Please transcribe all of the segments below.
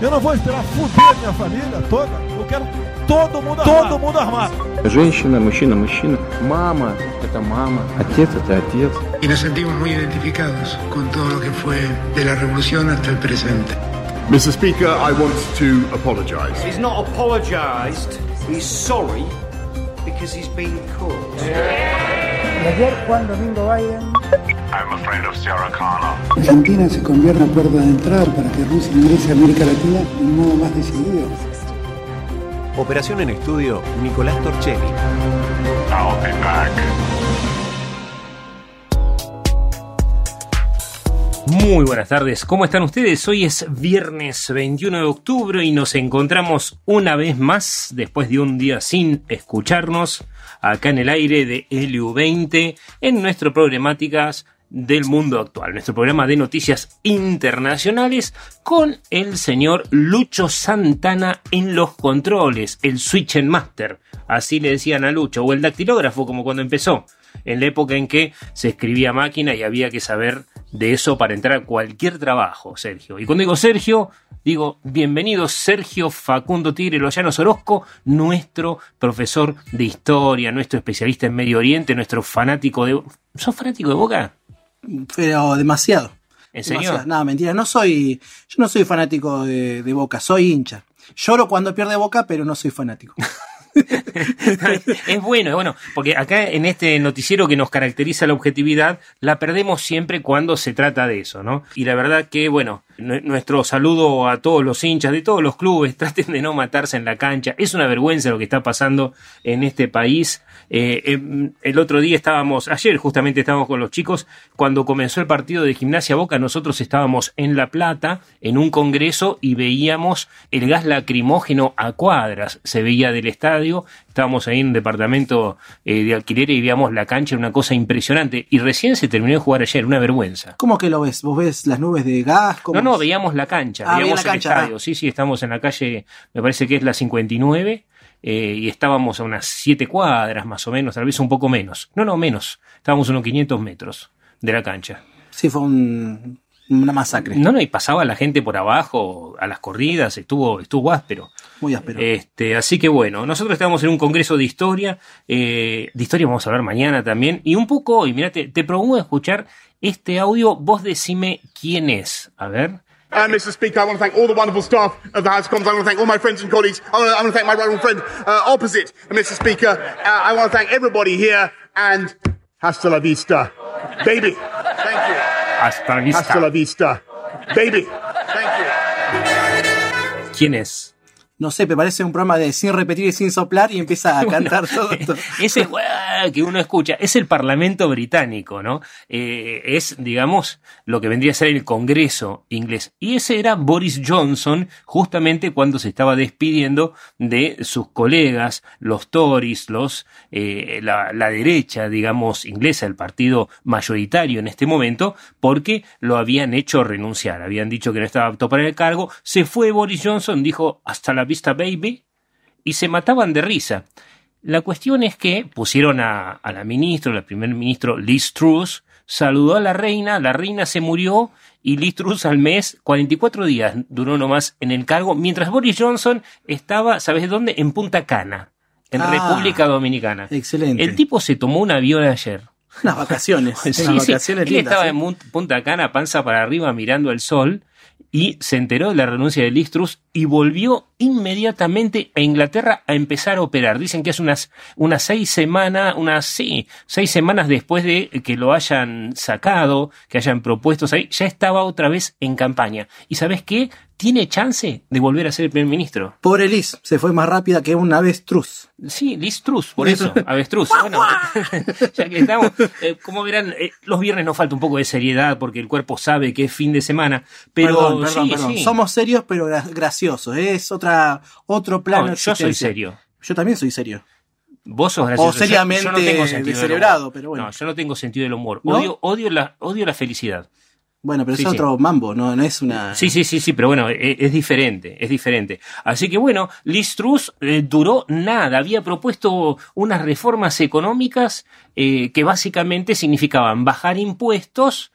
Eu não vou esperar fuder minha família toda. Eu quero todo mundo armado. Todo mundo armado. Женщина, мужчина, мужчина. Мама – это мама. Отец – это отец. Y nos sentimos muy identificados con todo lo que fue de la revolución hasta el presente. Mr. Speaker, I want to apologise. He's not apologised, he's sorry because he's been caught. Y ayer Juan Domingo Biden I'm afraid of Sarah Connor. Argentina se convierte en puerta de entrada para que Rusia ingrese a América Latina de un modo más decidido. Operación en estudio, Nicolás Torchelli. I'll be back. Muy buenas tardes, ¿cómo están ustedes? Hoy es viernes 21 de octubre y nos encontramos una vez más, después de un día sin escucharnos, acá en el aire de LU20, en nuestro problemáticas del mundo actual, nuestro programa de noticias internacionales con el señor Lucho Santana en los controles, el Switch and Master, así le decían a Lucho, o el dactilógrafo como cuando empezó, en la época en que se escribía máquina y había que saber de eso para entrar a cualquier trabajo, Sergio. Y cuando digo Sergio, digo bienvenido Sergio Facundo Tigre Loyanos Orozco, nuestro profesor de historia, nuestro especialista en Medio Oriente, nuestro fanático de... ¿Sos fanático de Boca? pero demasiado. ¿En serio? Nada, mentira, no soy, yo no soy fanático de, de Boca, soy hincha. Lloro cuando pierde Boca, pero no soy fanático. es bueno, es bueno, porque acá en este noticiero que nos caracteriza la objetividad, la perdemos siempre cuando se trata de eso, ¿no? Y la verdad que, bueno, nuestro saludo a todos los hinchas de todos los clubes, traten de no matarse en la cancha, es una vergüenza lo que está pasando en este país. Eh, em, el otro día estábamos, ayer justamente estábamos con los chicos, cuando comenzó el partido de Gimnasia Boca, nosotros estábamos en La Plata, en un congreso, y veíamos el gas lacrimógeno a cuadras, se veía del estadio, estábamos ahí en un departamento eh, de alquiler y veíamos la cancha, una cosa impresionante, y recién se terminó de jugar ayer, una vergüenza. ¿Cómo que lo ves? ¿Vos ves las nubes de gas? ¿Cómo No, no, veíamos la cancha, Ah, veíamos veía la el cancha, estadio. Sí, sí, estamos en la calle, me parece que es la 59, eh, y estábamos a unas 7 cuadras más o menos, tal vez un poco menos. No, no, menos. Estábamos a unos 500 metros de la cancha. Sí, fue un- una masacre. No, no, y pasaba la gente por abajo a las corridas, estuvo, estuvo áspero. Muy áspero. Este, así que bueno, nosotros estamos en un congreso de historia, eh, de historia vamos a hablar mañana también, y un poco hoy, mira, te, te propongo escuchar este audio, vos decime quién es, a ver. Uh, Mr. Speaker, I want to thank all the wonderful staff of the House of Commons. I want to thank all my friends and colleagues. I want to, I want to thank my right friend uh, opposite, Mr. Speaker. Uh, I want to thank everybody here and hasta la vista, baby. Thank you. Hasta la vista. Hasta la vista, baby. Thank you. ¿Quién es? No sé, me parece un programa de sin repetir y sin soplar y empieza a cantar todo esto. Ese que uno escucha es el Parlamento británico, ¿no? Eh, es, digamos, lo que vendría a ser el Congreso inglés. Y ese era Boris Johnson, justamente cuando se estaba despidiendo de sus colegas, los Tories, los, eh, la, la derecha, digamos, inglesa, el partido mayoritario en este momento, porque lo habían hecho renunciar. Habían dicho que no estaba apto para el cargo. Se fue Boris Johnson, dijo hasta la vista, baby, y se mataban de risa. La cuestión es que pusieron a, a la ministra, la primer ministro Liz Truss, saludó a la reina, la reina se murió y Liz Truss al mes, 44 días duró nomás en el cargo, mientras Boris Johnson estaba, ¿sabes dónde? En Punta Cana, en Ah, República Dominicana. Excelente. El tipo se tomó un avión ayer. Unas vacaciones. Sí, unas sí. vacaciones Él lindas, estaba ¿eh? en Punta Cana, panza para arriba, mirando el sol, y se enteró de la renuncia de Liz Truss y volvió inmediatamente a Inglaterra a empezar a operar. Dicen que es unas, unas seis semanas, unas, sí, seis semanas después de que lo hayan sacado, que hayan propuesto ahí, ya estaba otra vez en campaña. ¿Y sabes qué? Tiene chance de volver a ser el primer ministro. Pobre Liz, se fue más rápida que un avestruz. Sí, Liz Truss, por eso, avestruz. Bueno, ya que estamos, eh, como verán, eh, los viernes nos falta un poco de seriedad porque el cuerpo sabe que es fin de semana, pero perdón, perdón, sí, perdón. sí. Somos serios pero gra- graciosos. Es otra, otro plano. No, yo soy serio. Yo también soy serio. Vos sos gracioso. O Yo- yo seriamente no tengo sentido pero bueno. No, yo no tengo sentido del humor. ¿No? Odio, odio la, odio la felicidad. Bueno, pero Sí, es sí. otro mambo, no, no es una. Sí, sí, sí, sí, pero bueno, e- es, diferente, es diferente. Así que bueno, Liz Truss eh, duró nada, había propuesto unas reformas económicas eh, que básicamente significaban bajar impuestos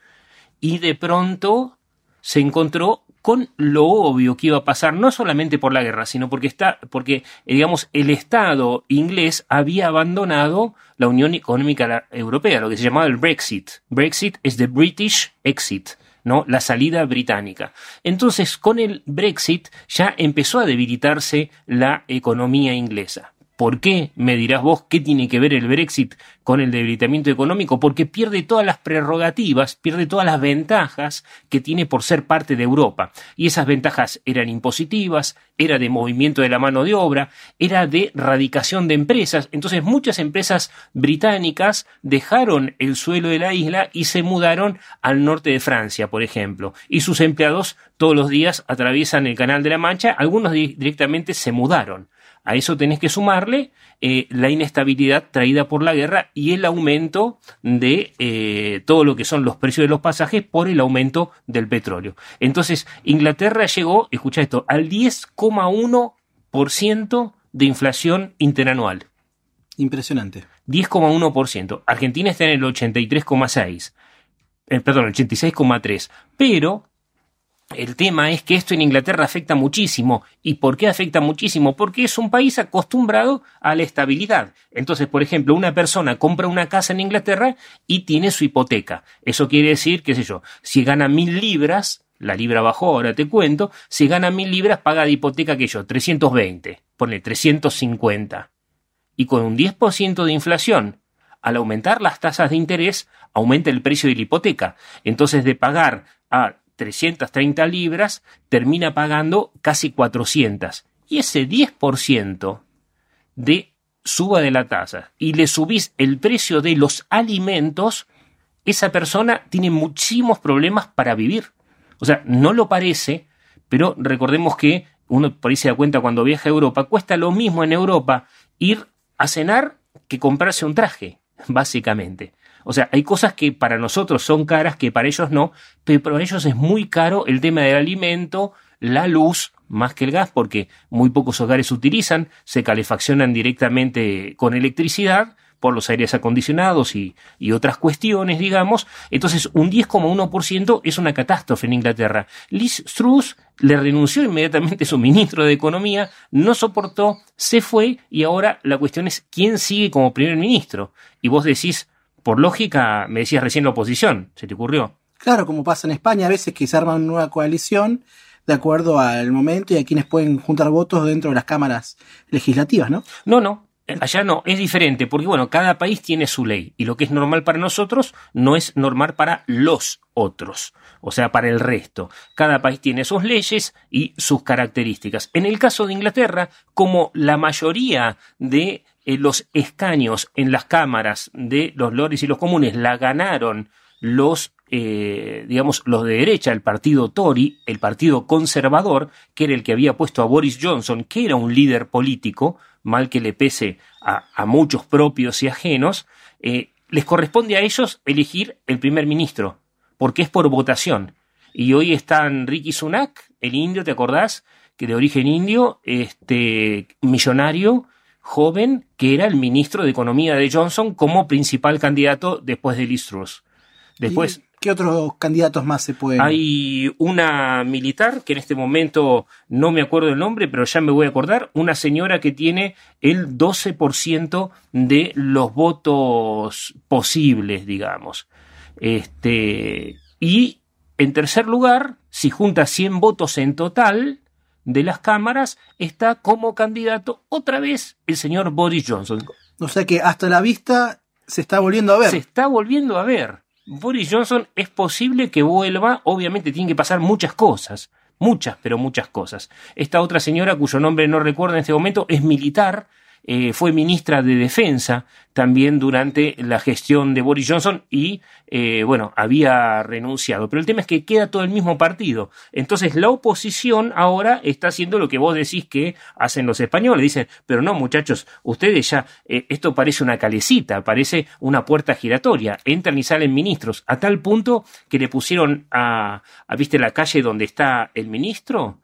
y de pronto se encontró con lo obvio que iba a pasar, no solamente por la guerra, sino porque está, porque, eh, digamos, el Estado inglés había abandonado la Unión Económica Europea, lo que se llamaba el Brexit. Brexit es the British exit. ¿No? la salida británica. Entonces, con el Brexit ya empezó a debilitarse la economía inglesa. ¿Por qué? Me dirás vos, ¿qué tiene que ver el Brexit con el debilitamiento económico? Porque pierde todas las prerrogativas, pierde todas las ventajas que tiene por ser parte de Europa. Y esas ventajas eran impositivas, era de movimiento de la mano de obra, era de radicación de empresas. Entonces muchas empresas británicas dejaron el suelo de la isla y se mudaron al norte de Francia, por ejemplo. Y sus empleados todos los días atraviesan el Canal de la Mancha, algunos directamente se mudaron. A eso tenés que sumarle eh, la inestabilidad traída por la guerra y el aumento de eh, todo lo que son los precios de los pasajes por el aumento del petróleo. Entonces, Inglaterra llegó, escucha esto, al 10,1% de inflación interanual. Impresionante. 10,1%. Argentina está en el 83,6%. Eh, perdón, 86,3%. Pero el tema es que esto en Inglaterra afecta muchísimo. ¿Y por qué afecta muchísimo? Porque es un país acostumbrado a la estabilidad. Entonces, por ejemplo, una persona compra una casa en Inglaterra y tiene su hipoteca. Eso quiere decir, qué sé yo, si gana mil libras, la libra bajó, ahora te cuento, si gana mil libras paga de hipoteca que yo, 320, pone 350. Y con un 10% de inflación, al aumentar las tasas de interés, aumenta el precio de la hipoteca. Entonces, de pagar a 330 libras, termina pagando casi 400. Y ese 10% de suba de la tasa y le subís el precio de los alimentos, esa persona tiene muchísimos problemas para vivir. O sea, no lo parece, pero recordemos que uno por ahí se da cuenta cuando viaja a Europa, cuesta lo mismo en Europa ir a cenar que comprarse un traje, básicamente. O sea, hay cosas que para nosotros son caras, que para ellos no, pero para ellos es muy caro el tema del alimento, la luz, más que el gas, porque muy pocos hogares utilizan, se calefaccionan directamente con electricidad por los aires acondicionados y, y otras cuestiones, digamos. Entonces, un 10,1% es una catástrofe en Inglaterra. Liz Truss le renunció inmediatamente su ministro de Economía, no soportó, se fue y ahora la cuestión es quién sigue como primer ministro. Y vos decís, por lógica, me decías recién la oposición, ¿se te ocurrió? Claro, como pasa en España, a veces que se arma una nueva coalición de acuerdo al momento y a quienes pueden juntar votos dentro de las cámaras legislativas, ¿no? No, no. Allá no, es diferente, porque bueno, cada país tiene su ley y lo que es normal para nosotros no es normal para los otros, o sea, para el resto. Cada país tiene sus leyes y sus características. En el caso de Inglaterra, como la mayoría de eh, los escaños en las cámaras de los lores y los comunes la ganaron los, eh, digamos, los de derecha, el partido Tory, el partido conservador, que era el que había puesto a Boris Johnson, que era un líder político, mal que le pese a, muchos propios y ajenos, eh, les corresponde a ellos elegir el primer ministro, porque es por votación. Y hoy están Ricky Sunak, el indio, ¿te acordás? Que de origen indio, este millonario, joven que era el ministro de Economía de Johnson como principal candidato después de Liz. Después, ¿Qué otros candidatos más se pueden? Hay una militar que en este momento no me acuerdo el nombre, pero ya me voy a acordar, una señora que tiene el 12% de los votos posibles, digamos. Este, y en tercer lugar, si junta 100 votos en total, de las cámaras está como candidato otra vez el señor Boris Johnson. O sea que hasta la vista se está volviendo a ver. Se está volviendo a ver. Boris Johnson es posible que vuelva, obviamente tienen que pasar muchas cosas, muchas, pero muchas cosas. Esta otra señora, cuyo nombre no recuerdo en este momento, es militar, eh, fue ministra de Defensa también durante la gestión de Boris Johnson y, eh, bueno, había renunciado. Pero el tema es que queda todo el mismo partido. Entonces la oposición ahora está haciendo lo que vos decís que hacen los españoles. Dicen, pero no, muchachos, ustedes ya, eh, esto parece una calecita, parece una puerta giratoria. Entran y salen ministros, a tal punto que le pusieron a, a ¿viste la calle donde está el ministro?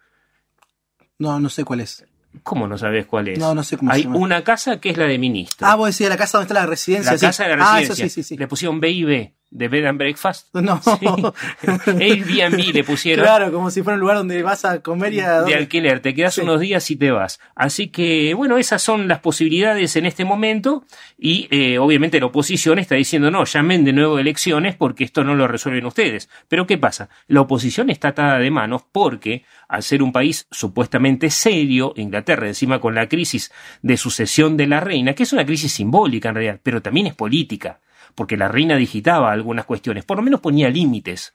No, no sé cuál es. ¿Cómo no sabes cuál es? No, no sé cómo Hay se llama. una casa que es la de ministro. Ah, vos decís la casa donde está la residencia. la sí. casa de la Ah, residencia. eso sí, sí, sí. Le pusieron B y B. de Bed and Breakfast. No. Sí. Airbnb le pusieron. Claro, como si fuera un lugar donde vas a comer y a... de alquiler, te quedas Sí. unos días y te vas. Así que, bueno, esas son las posibilidades en este momento y eh, obviamente la oposición está diciendo, no, llamen de nuevo elecciones porque esto no lo resuelven ustedes. Pero ¿qué pasa? La oposición está atada de manos porque, al ser un país supuestamente serio, Inglaterra, encima con la crisis de sucesión de la reina, que es una crisis simbólica en realidad, pero también es política, porque la reina digitaba algunas cuestiones, por lo menos ponía límites.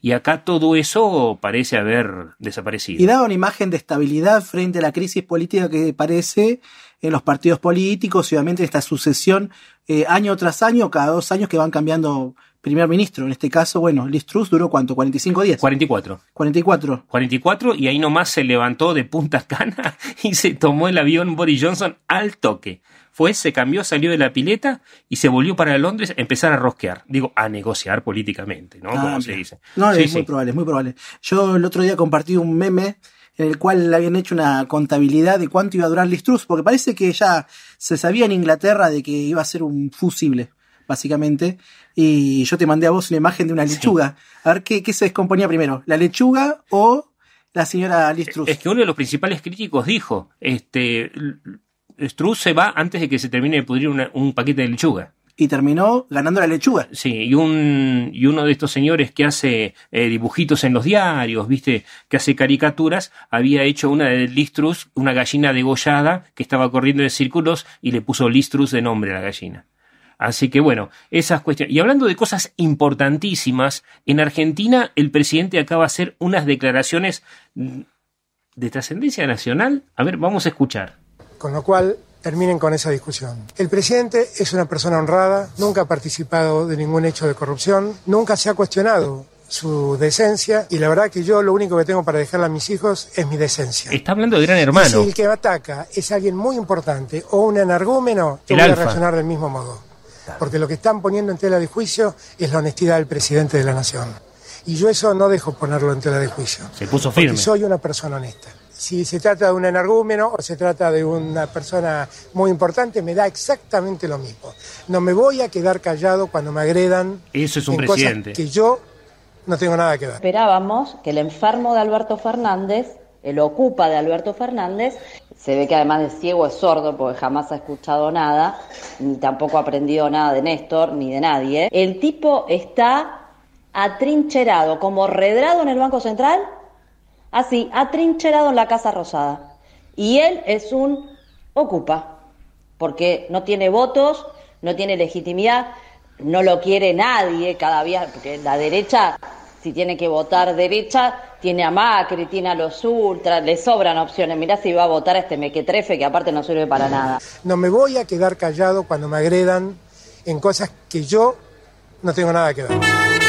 Y acá todo eso parece haber desaparecido. Y daba una imagen de estabilidad frente a la crisis política que parece en los partidos políticos y obviamente esta sucesión eh, año tras año, cada dos años que van cambiando primer ministro. En este caso, bueno, Liz Truss duró cuánto, 45 días. 44. 44. 44 y ahí nomás se levantó de punta cana y se tomó el avión Boris Johnson al toque. Fue, se cambió, salió de la pileta y se volvió para Londres a empezar a rosquear. Digo, a negociar políticamente, ¿no? Ah, Como se dice. No, Sí, es muy probable, es muy probable. Yo el otro día compartí un meme en el cual le habían hecho una contabilidad de cuánto iba a durar Liz Truss, porque parece que ya se sabía en Inglaterra de que iba a ser un fusible, básicamente. Y yo te mandé a vos una imagen de una lechuga. A ver qué, qué se descomponía primero, la lechuga o la señora Liz Truss. Es que uno de los principales críticos dijo, este, Struss se va antes de que se termine de pudrir una- un paquete de lechuga. Y terminó ganando la lechuga. Sí, y, un, y uno de estos señores que hace eh, dibujitos en los diarios, viste, que hace caricaturas, había hecho una de Listrus, una gallina degollada que estaba corriendo en círculos y le puso Listrus de nombre a la gallina. Así que bueno, esas cuestiones. Y hablando de cosas importantísimas, en Argentina el presidente acaba de hacer unas declaraciones de trascendencia nacional. A ver, vamos a escuchar. Con lo cual, terminen con esa discusión. El presidente es una persona honrada, nunca ha participado de ningún hecho de corrupción, nunca se ha cuestionado su decencia y la verdad que yo lo único que tengo para dejarle a mis hijos es mi decencia. Está hablando de Gran Y Hermano. si el que ataca es alguien muy importante o un enargúmeno, yo El voy a alfa. reaccionar del mismo modo. Porque lo que están poniendo en tela de juicio es la honestidad del presidente de la nación. Y yo eso no dejo ponerlo en tela de juicio. Se puso Porque firme. soy una persona honesta. Si se trata de un enargúmeno o se trata de una persona muy importante, me da exactamente lo mismo. No me voy a quedar callado cuando me agredan Eso es un en cosas presidente. que yo no tengo nada que ver. Esperábamos que el enfermo de Alberto Fernández, el ocupa de Alberto Fernández, se ve que además de ciego es sordo porque jamás ha escuchado nada, ni tampoco ha aprendido nada de Néstor ni de nadie. El tipo está atrincherado, como redrado en el Banco Central, así, atrincherado en la Casa Rosada. Y él es un ocupa, porque no tiene votos, no tiene legitimidad, no lo quiere nadie cada día, porque la derecha, si tiene que votar derecha, tiene a Macri, tiene a los ultras, le sobran opciones. Mirá si va a votar a este mequetrefe que aparte no sirve para nada. No me voy a quedar callado cuando me agredan en cosas que yo no tengo nada que ver.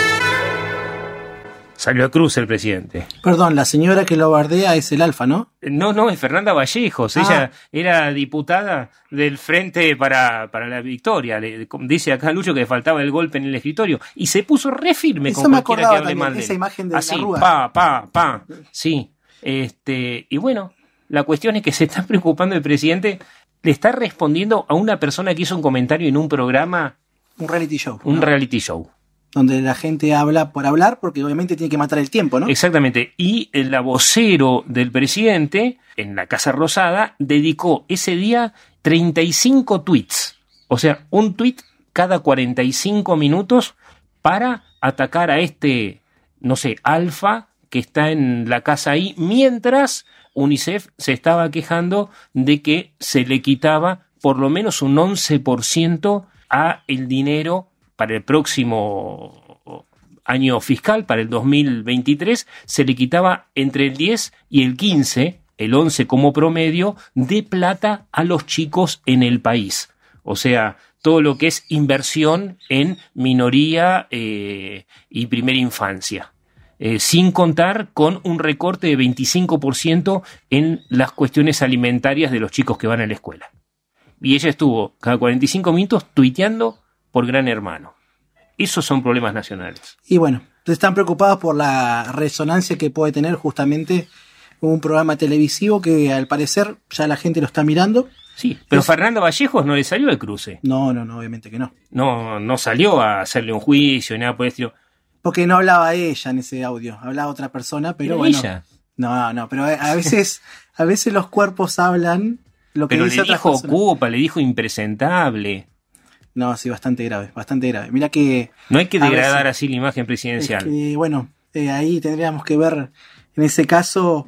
Salió a cruz el presidente. Perdón, la señora que lo bardea es el alfa, ¿no? No, no, es Fernanda Vallejos. Ah. Ella era diputada del Frente para, para la Victoria. Le- dice acá Lucho que le faltaba el golpe en el escritorio. Y se puso re firme Eso con me cualquiera que hable también, mal de esa imagen de la Así, arruga. pa, pa, pa. Sí. Este, y bueno, la cuestión es que se está preocupando el presidente. Le está respondiendo a una persona que hizo un comentario en un programa, Un reality show. un ¿no? reality show. Donde la gente habla por hablar porque obviamente tiene que matar el tiempo, ¿no? Exactamente. Y el vocero del presidente, en la Casa Rosada, dedicó ese día 35 tweets. O sea, un tweet cada 45 minutos para atacar a este, no sé, alfa que está en la casa ahí, mientras UNICEF se estaba quejando de que se le quitaba por lo menos un 11% a el dinero para el próximo año fiscal, para el 2023, se le quitaba entre el 10 y el 15, el 11 como promedio, de plata a los chicos en el país. O sea, todo lo que es inversión en minoría eh, y primera infancia. Eh, sin contar con un recorte de 25% en las cuestiones alimentarias de los chicos que van a la escuela. Y ella estuvo cada 45 minutos tuiteando por Gran Hermano. Esos son problemas nacionales. Y bueno, están preocupados por la resonancia que puede tener justamente un programa televisivo que al parecer ya la gente lo está mirando Sí, pero Fernando Vallejos no le salió el cruce. No, no, no, obviamente que no. No, no salió a hacerle un juicio ni nada por el estilo. Porque no hablaba ella en ese audio, hablaba otra persona, pero ¿Era bueno. ella? No, no, pero a veces, a veces los cuerpos hablan lo que Pero dice le otra dijo persona. ocupa, le dijo impresentable. No, sí, bastante grave, bastante grave. Mira que. No hay que degradar veces- así la imagen es presidencial. que, bueno, eh, ahí tendríamos que ver en ese caso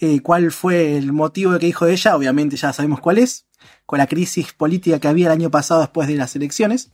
eh, cuál fue el motivo de que dijo ella. Obviamente ya sabemos cuál es, con la crisis política que había el año pasado después de las elecciones.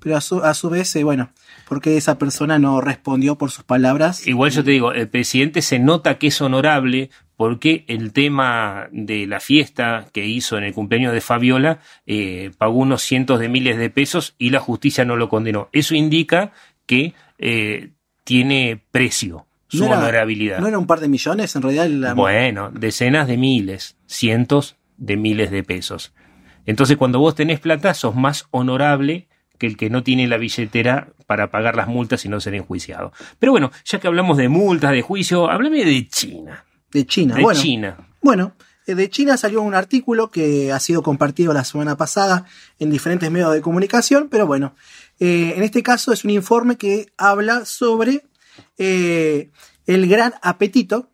Pero a su, a su vez, eh, bueno, porque esa persona no respondió por sus palabras. Igual yo te digo, el presidente se nota que es honorable porque el tema de la fiesta que hizo en el cumpleaños de Fabiola eh, pagó unos cientos de miles de pesos y la justicia no lo condenó. Eso indica que eh, tiene precio su No era- honorabilidad. ¿No era un par de millones en realidad? la- Bueno, decenas de miles, cientos de miles de pesos. Entonces, cuando vos tenés plata, sos más honorable que el que no tiene la billetera para pagar las multas y no ser enjuiciado. Pero bueno, ya que hablamos de multas, de juicio, háblame de China. De China, De bueno. China. Bueno, eh, de China salió un artículo que ha sido compartido la semana pasada en diferentes medios de comunicación, pero bueno, eh, en este caso es un informe que habla sobre eh, el gran apetito.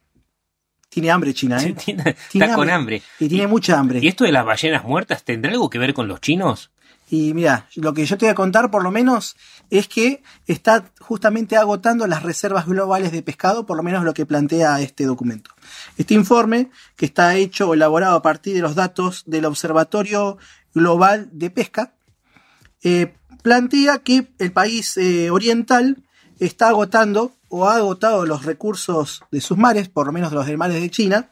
Tiene hambre China, ¿eh? Tiene- Tiene está con hambre. Y tiene mucha hambre. ¿Y esto de las ballenas muertas tendrá algo que ver con los chinos? Y mira, lo que yo te voy a contar por lo menos es que está justamente agotando las reservas globales de pescado, por lo menos lo que plantea este documento. Este informe, que está hecho o elaborado a partir de los datos del Observatorio Global de Pesca, eh, plantea que el país eh, oriental está agotando o ha agotado los recursos de sus mares, por lo menos de los del mares de China,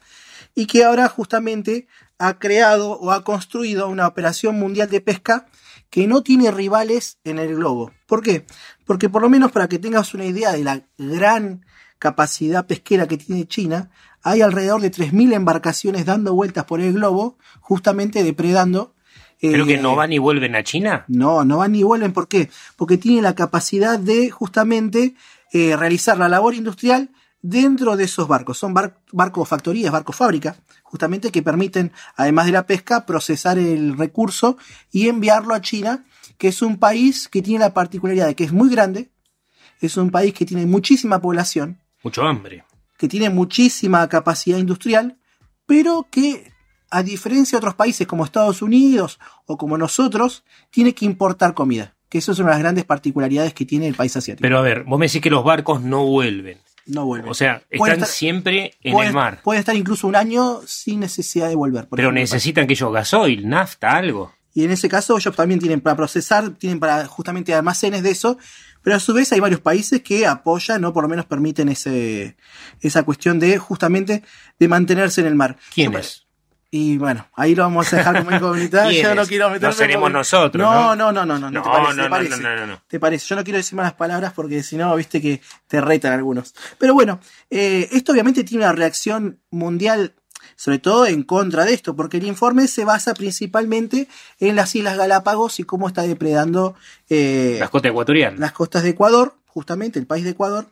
y que ahora justamente ha creado o ha construido una operación mundial de pesca que no tiene rivales en el globo. ¿Por qué? Porque por lo menos para que tengas una idea de la gran capacidad pesquera que tiene China, hay alrededor de 3.000 embarcaciones dando vueltas por el globo, justamente depredando. ¿Pero que eh, no van y vuelven a China? no, no van ni vuelven. ¿Por qué? Porque tiene la capacidad de justamente eh, realizar la labor industrial dentro de esos barcos. Son bar- barcos factorías, barcos fábrica, justamente que permiten, además de la pesca, procesar el recurso y enviarlo a China, que es un país que tiene la particularidad de que es muy grande, es un país que tiene muchísima población, Mucho hambre. que tiene muchísima capacidad industrial, pero que a diferencia de otros países como Estados Unidos o como nosotros, tiene que importar comida. Que eso es una de las grandes particularidades que tiene el país asiático. Pero a ver, vos me decís que los barcos no vuelven. no vuelve. O sea, están estar- siempre en puede, el mar. puede estar incluso un año sin necesidad de volver. Pero necesitan que ellos gasoil, nafta, algo. Y en ese caso ellos también tienen para procesar, tienen para justamente almacenes de eso, pero a su vez hay varios países que apoyan o por lo menos permiten ese, esa cuestión de justamente de mantenerse en el mar. ¿Quiénes? Y bueno, ahí lo vamos a dejar como incógnita. Yo no quiero No meterme seremos porque- nosotros, No, ¿no? no, no, no, no. No, ¿te parece? no, ¿Te no, no, no, no. ¿Te parece? Yo no quiero decir malas palabras porque si no, viste que te retan algunos. Pero bueno, eh, esto obviamente tiene una reacción mundial, sobre todo en contra de esto, porque el informe se basa principalmente en las Islas Galápagos y cómo está depredando eh, Las costas ecuatorianas. las costas de Ecuador, justamente el país de Ecuador.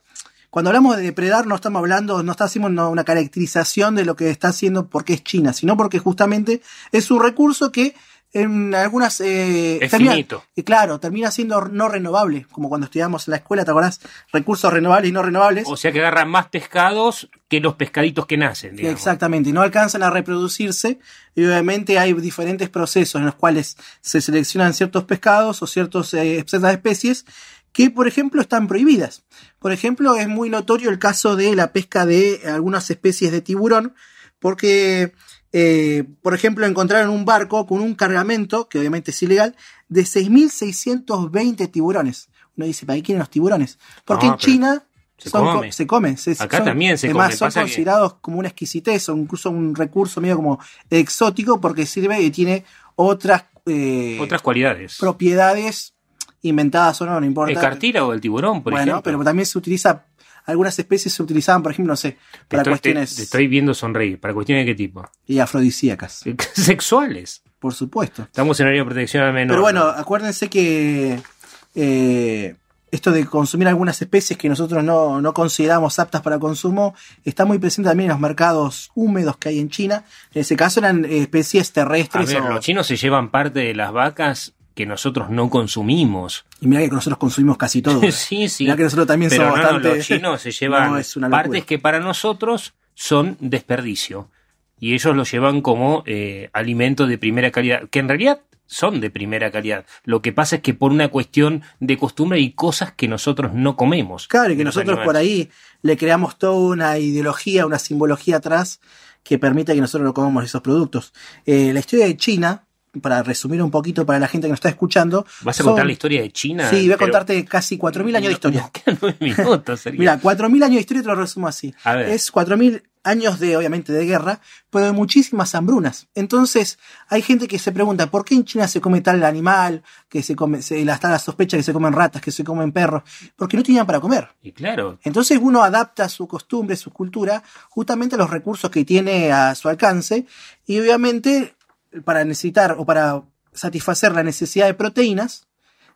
Cuando hablamos de depredar, no estamos hablando, no está haciendo una- una caracterización de lo que está haciendo porque es China, sino porque justamente es un recurso que en algunas eh, Es termina- finito. y claro, termina siendo no renovable, como cuando estudiamos en la escuela, ¿te acordás? Recursos renovables y no renovables. O sea que agarran más pescados que los pescaditos que nacen, digamos. Exactamente, y no alcanzan a reproducirse y obviamente hay diferentes procesos en los cuales se seleccionan ciertos pescados o ciertos, eh, ciertas especies que, por ejemplo, están prohibidas. Por ejemplo, es muy notorio el caso de la pesca de algunas especies de tiburón, porque, eh, por ejemplo, encontraron un barco con un cargamento, que obviamente es ilegal, de 6.620 tiburones. Uno dice, ¿para qué quieren los tiburones? Porque No, en China se son co- come. se come. se- Acá son- también se además, come, son pasa que- considerados como una exquisitez, o incluso un recurso medio como exótico, porque sirve y tiene otras, eh, Otras cualidades. propiedades inventadas o no, no importa. ¿El cartira o el tiburón, por bueno, ejemplo? pero también se utiliza, algunas especies se utilizaban, por ejemplo, no sé, para estoy, cuestiones te estoy viendo sonreír. ¿Para cuestiones de qué tipo? y afrodisíacas, Sexuales. por supuesto. Estamos en horario de protección al menor. Pero bueno, acuérdense que eh, esto de consumir algunas especies que nosotros no, no consideramos aptas para consumo está muy presente también en los mercados húmedos que hay en China. En ese caso eran eh, especies A terrestres. ver, o- los chinos se llevan parte de las vacas que nosotros no consumimos. Y mira que nosotros consumimos casi todo. sí, sí. Mirá que nosotros también Pero somos no, bastante. los chinos se llevan No, es una partes que para nosotros son desperdicio. Y ellos lo llevan como eh, alimento de primera calidad, que en realidad son de primera calidad. Lo que pasa es que por una cuestión de costumbre hay cosas que nosotros no comemos. Claro, y que nosotros por ahí le creamos toda una ideología, una simbología atrás que permita que nosotros no comamos esos productos. Eh, la historia de China, para resumir un poquito para la gente que nos está escuchando. ¿Vas a son- contar la historia de China? Sí, voy a contarte casi 4.000 años de historia. Minutos, Sergio. Mira, 4.000 años de historia te lo resumo así. A ver. Es 4.000 años de, obviamente, de guerra, pero de muchísimas hambrunas. Entonces, hay gente que se pregunta, ¿por qué en China se come tal animal? Que se come, se, está la sospecha que se comen ratas, que se comen perros. Porque no tenían para comer. Y claro, Entonces uno adapta su costumbre, su cultura, justamente a los recursos que tiene a su alcance. Y obviamente, para necesitar o para satisfacer la necesidad de proteínas,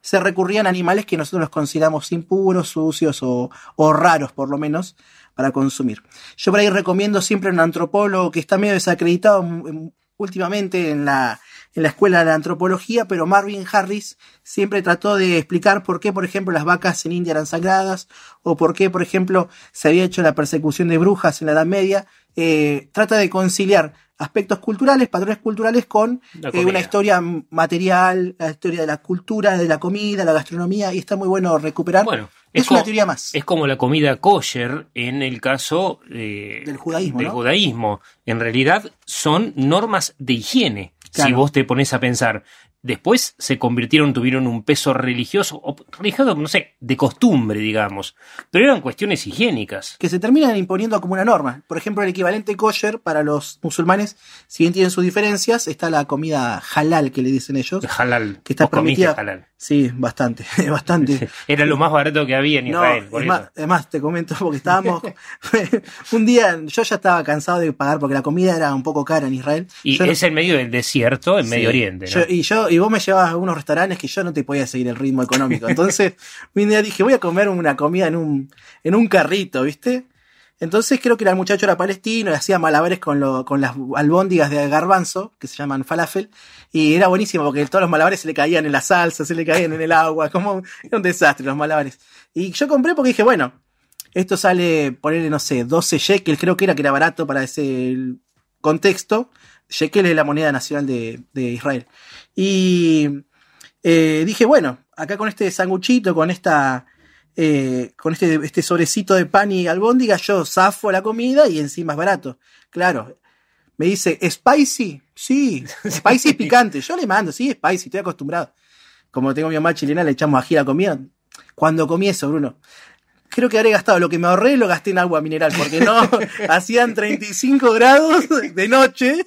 se recurrían a animales que nosotros los consideramos impuros, sucios o, raros, por lo menos, para consumir. Yo por ahí recomiendo siempre a un antropólogo que está medio desacreditado últimamente en la, en la escuela de antropología, pero Marvin Harris siempre trató de explicar por qué, por ejemplo, las vacas en India eran sagradas, o por qué, por ejemplo, se había hecho la persecución de brujas en la Edad Media. Eh, trata de conciliar aspectos culturales, patrones culturales, con eh, una historia material, la historia de la cultura, de la comida, la gastronomía, y está muy bueno recuperar. Bueno, es, una teoría más. Es como la comida kosher en el caso eh, Del judaísmo, del ¿no? judaísmo. En realidad son normas de higiene, si vos te pones a pensar. Después se convirtieron, tuvieron un peso religioso, o religioso, no sé, de costumbre, digamos. Pero eran cuestiones higiénicas. que se terminan imponiendo como una norma. Por ejemplo, el equivalente kosher para los musulmanes, si bien tienen sus diferencias, está la comida halal que le dicen ellos. Halal. Que está permitida. halal. Sí, bastante, bastante. Era lo más barato que había en No, Israel. por es eso. más, es más, te comento porque estábamos un día, yo ya estaba cansado de pagar porque la comida era un poco cara en Israel. Y Yo no- es en medio del desierto, en Sí. Medio Oriente. ¿no? Yo- y yo, y vos me llevabas a unos restaurantes que yo no te podía seguir el ritmo económico. Entonces, un día dije, voy a comer una comida en un, en un carrito, ¿viste? Entonces creo que el muchacho era palestino y hacía malabares con, lo, con las albóndigas de garbanzo, que se llaman falafel, y era buenísimo porque todos los malabares se le caían en la salsa, se le caían en el agua, como era un desastre los malabares. Y yo compré porque dije, bueno, esto sale, ponerle, no sé, 12 shekels, creo que era que era barato para ese contexto. Shekel es la moneda nacional de, de Israel. Y eh, dije, bueno, acá con este sanguchito, con esta. Eh, con este, este sobrecito de pan y albóndiga, yo zafo la comida y encima es barato. Claro. Me dice, ¿spicy? Sí, spicy es picante. Yo le mando, sí, spicy, estoy acostumbrado. Como tengo mi mamá chilena, le echamos ají a la comida. Cuando comí eso, Bruno, creo que habré gastado lo que me ahorré, lo gasté en agua mineral, porque no, hacían 35 grados de noche.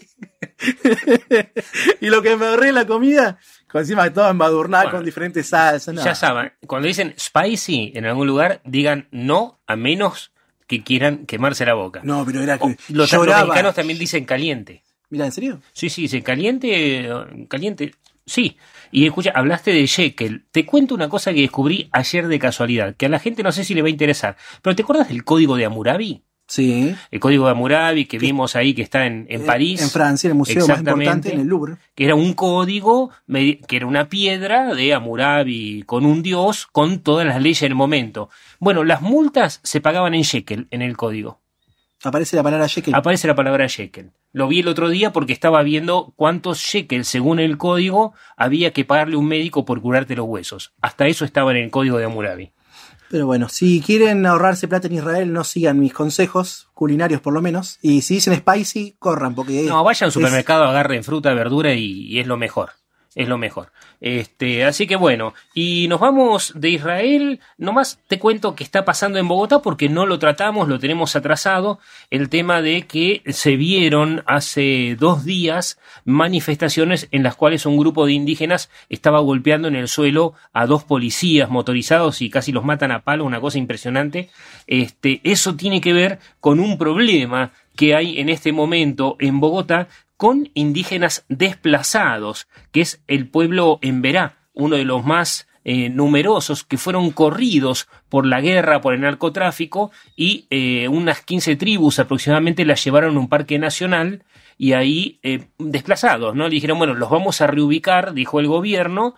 y lo que me ahorré en la comida, encima todo embadurnado Bueno, con diferentes salsas. no. Ya saben, cuando dicen spicy en algún lugar, digan no a menos que quieran quemarse la boca. No, pero era que O los, los mexicanos también dicen caliente. Mira, ¿en serio? Sí, sí, dicen caliente, caliente. Sí. Y escucha, hablaste de Shekel. Te cuento una cosa que descubrí ayer de casualidad, que a la gente no sé si le va a interesar. Pero ¿te acuerdas del código de Hammurabi? Sí. El código de Hammurabi que vimos ahí que está en, en Eh, París. En Francia, el museo más importante, en el Louvre. que era un código, que era una piedra de Hammurabi con un dios, con todas las leyes del momento. Bueno, las multas se pagaban en shekel en el código. Aparece la palabra shekel. Aparece la palabra shekel. Lo vi el otro día porque estaba viendo cuántos shekels, según el código, había que pagarle un médico por curarte los huesos. Hasta eso estaba en el código de Hammurabi. Pero bueno, si quieren ahorrarse plata en Israel, no sigan mis consejos, culinarios por lo menos. Y si dicen spicy, corran, porque. No, vayan al es- supermercado, agarren fruta, verdura y, y es lo mejor. Es lo mejor. Este, así que bueno, y nos vamos de Israel. Nomás te cuento qué está pasando en Bogotá porque no lo tratamos, lo tenemos atrasado. El tema de que se vieron hace dos días manifestaciones en las cuales un grupo de indígenas estaba golpeando en el suelo a dos policías motorizados y casi los matan a palo, una cosa impresionante. Este, eso tiene que ver con un problema que hay en este momento en Bogotá con indígenas desplazados, que es el pueblo Emberá, uno de los más eh, numerosos que fueron corridos por la guerra, por el narcotráfico, y eh, unas 15 tribus aproximadamente las llevaron a un parque nacional y ahí eh, desplazados, ¿no? Dijeron, bueno, los vamos a reubicar, dijo el gobierno,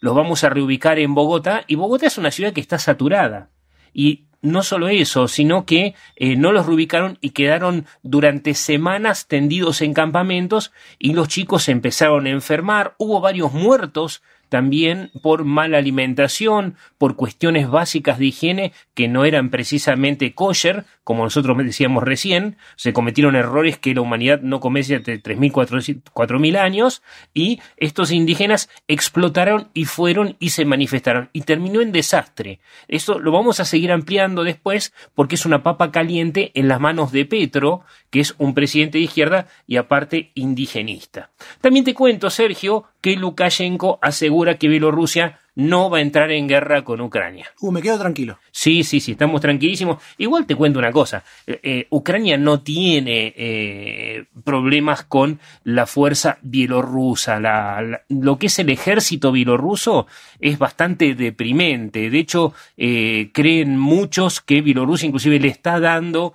los vamos a reubicar en Bogotá, y Bogotá es una ciudad que está saturada. Y no solo eso, sino que eh, no los reubicaron y quedaron durante semanas tendidos en campamentos y los chicos empezaron a enfermar, hubo varios muertos también por mala alimentación, por cuestiones básicas de higiene que no eran precisamente kosher, como nosotros decíamos recién, se cometieron errores que la humanidad no comete hace 3.000, 4.000 años, y estos indígenas explotaron y fueron y se manifestaron, y terminó en desastre. Esto lo vamos a seguir ampliando después porque es una papa caliente en las manos de Petro, que es un presidente de izquierda y aparte indigenista. También te cuento, Sergio, que Lukashenko asegura que Bielorrusia no va a entrar en guerra con Ucrania. Uh, me quedo tranquilo. Sí, sí, sí, estamos tranquilísimos. Igual te cuento una cosa, eh, eh, Ucrania no tiene eh, problemas con la fuerza bielorrusa. La, la- lo que es el ejército bielorruso es bastante deprimente. De hecho, creen muchos que Bielorrusia inclusive le está dando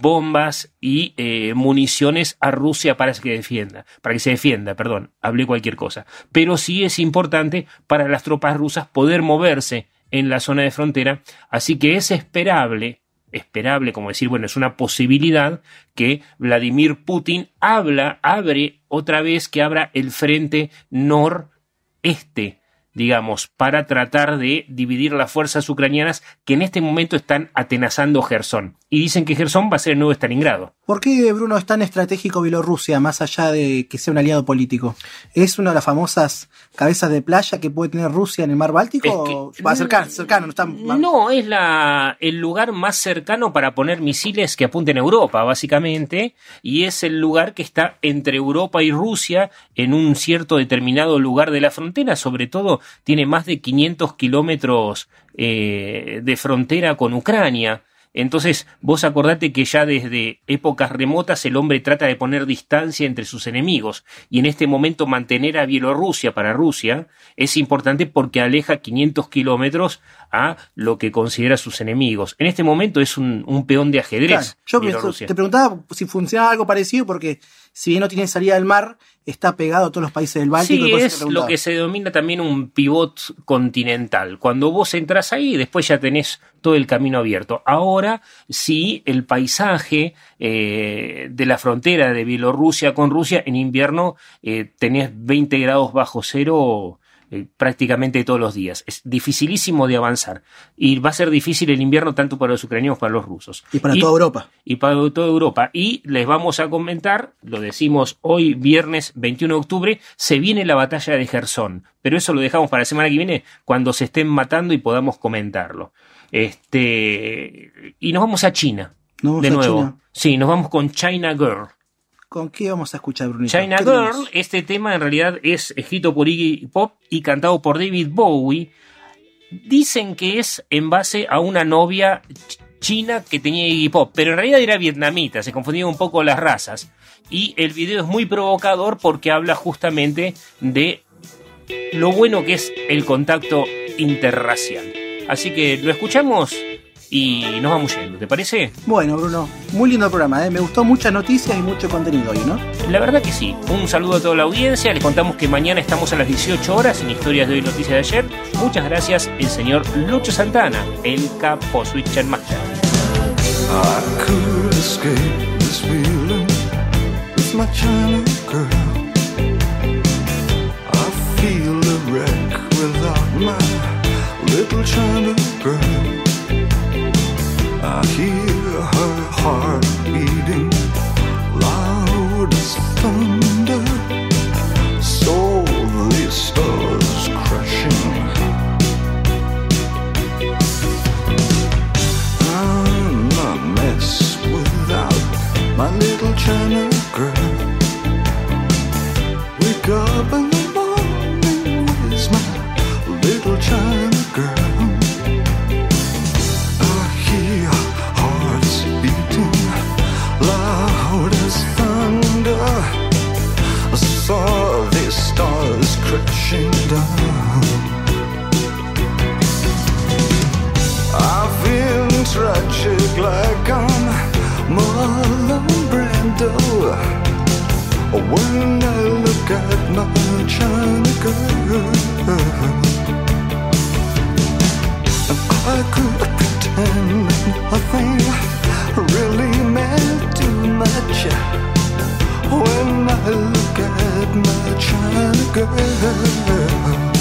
bombas y eh, municiones a Rusia para que defienda, para que se defienda, perdón, hablé cualquier cosa. Pero sí es importante para las tropas rusas poder moverse en la zona de frontera, así que es esperable, esperable, como decir, bueno, es una posibilidad que Vladimir Putin habla, abre otra vez que abra el frente noreste, digamos, para tratar de dividir las fuerzas ucranianas que en este momento están atenazando Gerson. Y dicen que Gerson va a ser el nuevo Stalingrado. ¿Por qué, Bruno, es tan estratégico Bielorrusia, más allá de que sea un aliado político? ¿Es una de las famosas cabezas de playa que puede tener Rusia en el mar Báltico? ¿O va cercano, cercano, no está No, es la, el lugar más cercano para poner misiles que apunten a Europa, básicamente, y es el lugar que está entre Europa y Rusia en un cierto determinado lugar de la frontera, sobre todo tiene más de 500 kilómetros eh, de frontera con Ucrania. Entonces, vos acordate que ya desde épocas remotas el hombre trata de poner distancia entre sus enemigos, y en este momento mantener a Bielorrusia para Rusia es importante porque aleja 500 kilómetros a lo que considera sus enemigos. En este momento es un, un peón de ajedrez. Claro, yo Bielorrusia. te preguntaba si funciona algo parecido porque si bien no tiene salida del mar, está pegado a todos los países del Báltico. y Sí, te es lo que se denomina también un pivot continental. Cuando vos entras ahí, después ya tenés todo el camino abierto. Ahora sí, el paisaje eh, de la frontera de Bielorrusia con Rusia, en invierno eh, tenés 20 grados bajo cero eh, prácticamente todos los días. Es dificilísimo de avanzar. Y va a ser difícil el invierno tanto para los ucranianos como para los rusos. Y para toda Europa. Y para toda Europa. Y les vamos a comentar, lo decimos hoy, viernes 21 de octubre, se viene la batalla de Gerson. Pero eso lo dejamos para la semana que viene, cuando se estén matando y podamos comentarlo. Este, y nos vamos a China. De nuevo. China. Sí, nos vamos con China Girl. ¿Con qué vamos a escuchar, Brunito? China ¿Qué Girl, este tema en realidad es escrito por Iggy Pop y cantado por David Bowie. Dicen que es en base a una novia ch- china que tenía Iggy Pop, pero en realidad era vietnamita, se confundían un poco las razas. Y el video es muy provocador porque habla justamente de lo bueno que es el contacto interracial. Así que lo escuchamos y nos vamos yendo, ¿te parece? Bueno, Bruno, muy lindo programa, ¿eh? Me gustó muchas noticias y mucho contenido hoy, ¿no? La verdad que sí. Un saludo a toda la audiencia. Les contamos que mañana estamos a las 18 horas en Historias de hoy, Noticias de ayer. Muchas gracias, el señor Lucho Santana, el capo Switcher Master. I I hear her heart beating loud as thunder. Stars crashing. I'm a mess without my little China girl. Wake up in Washington. I feel tragic like I'm Marlon Brando when I look at my China girl. I could pretend nothing really meant too much when I look my China girl.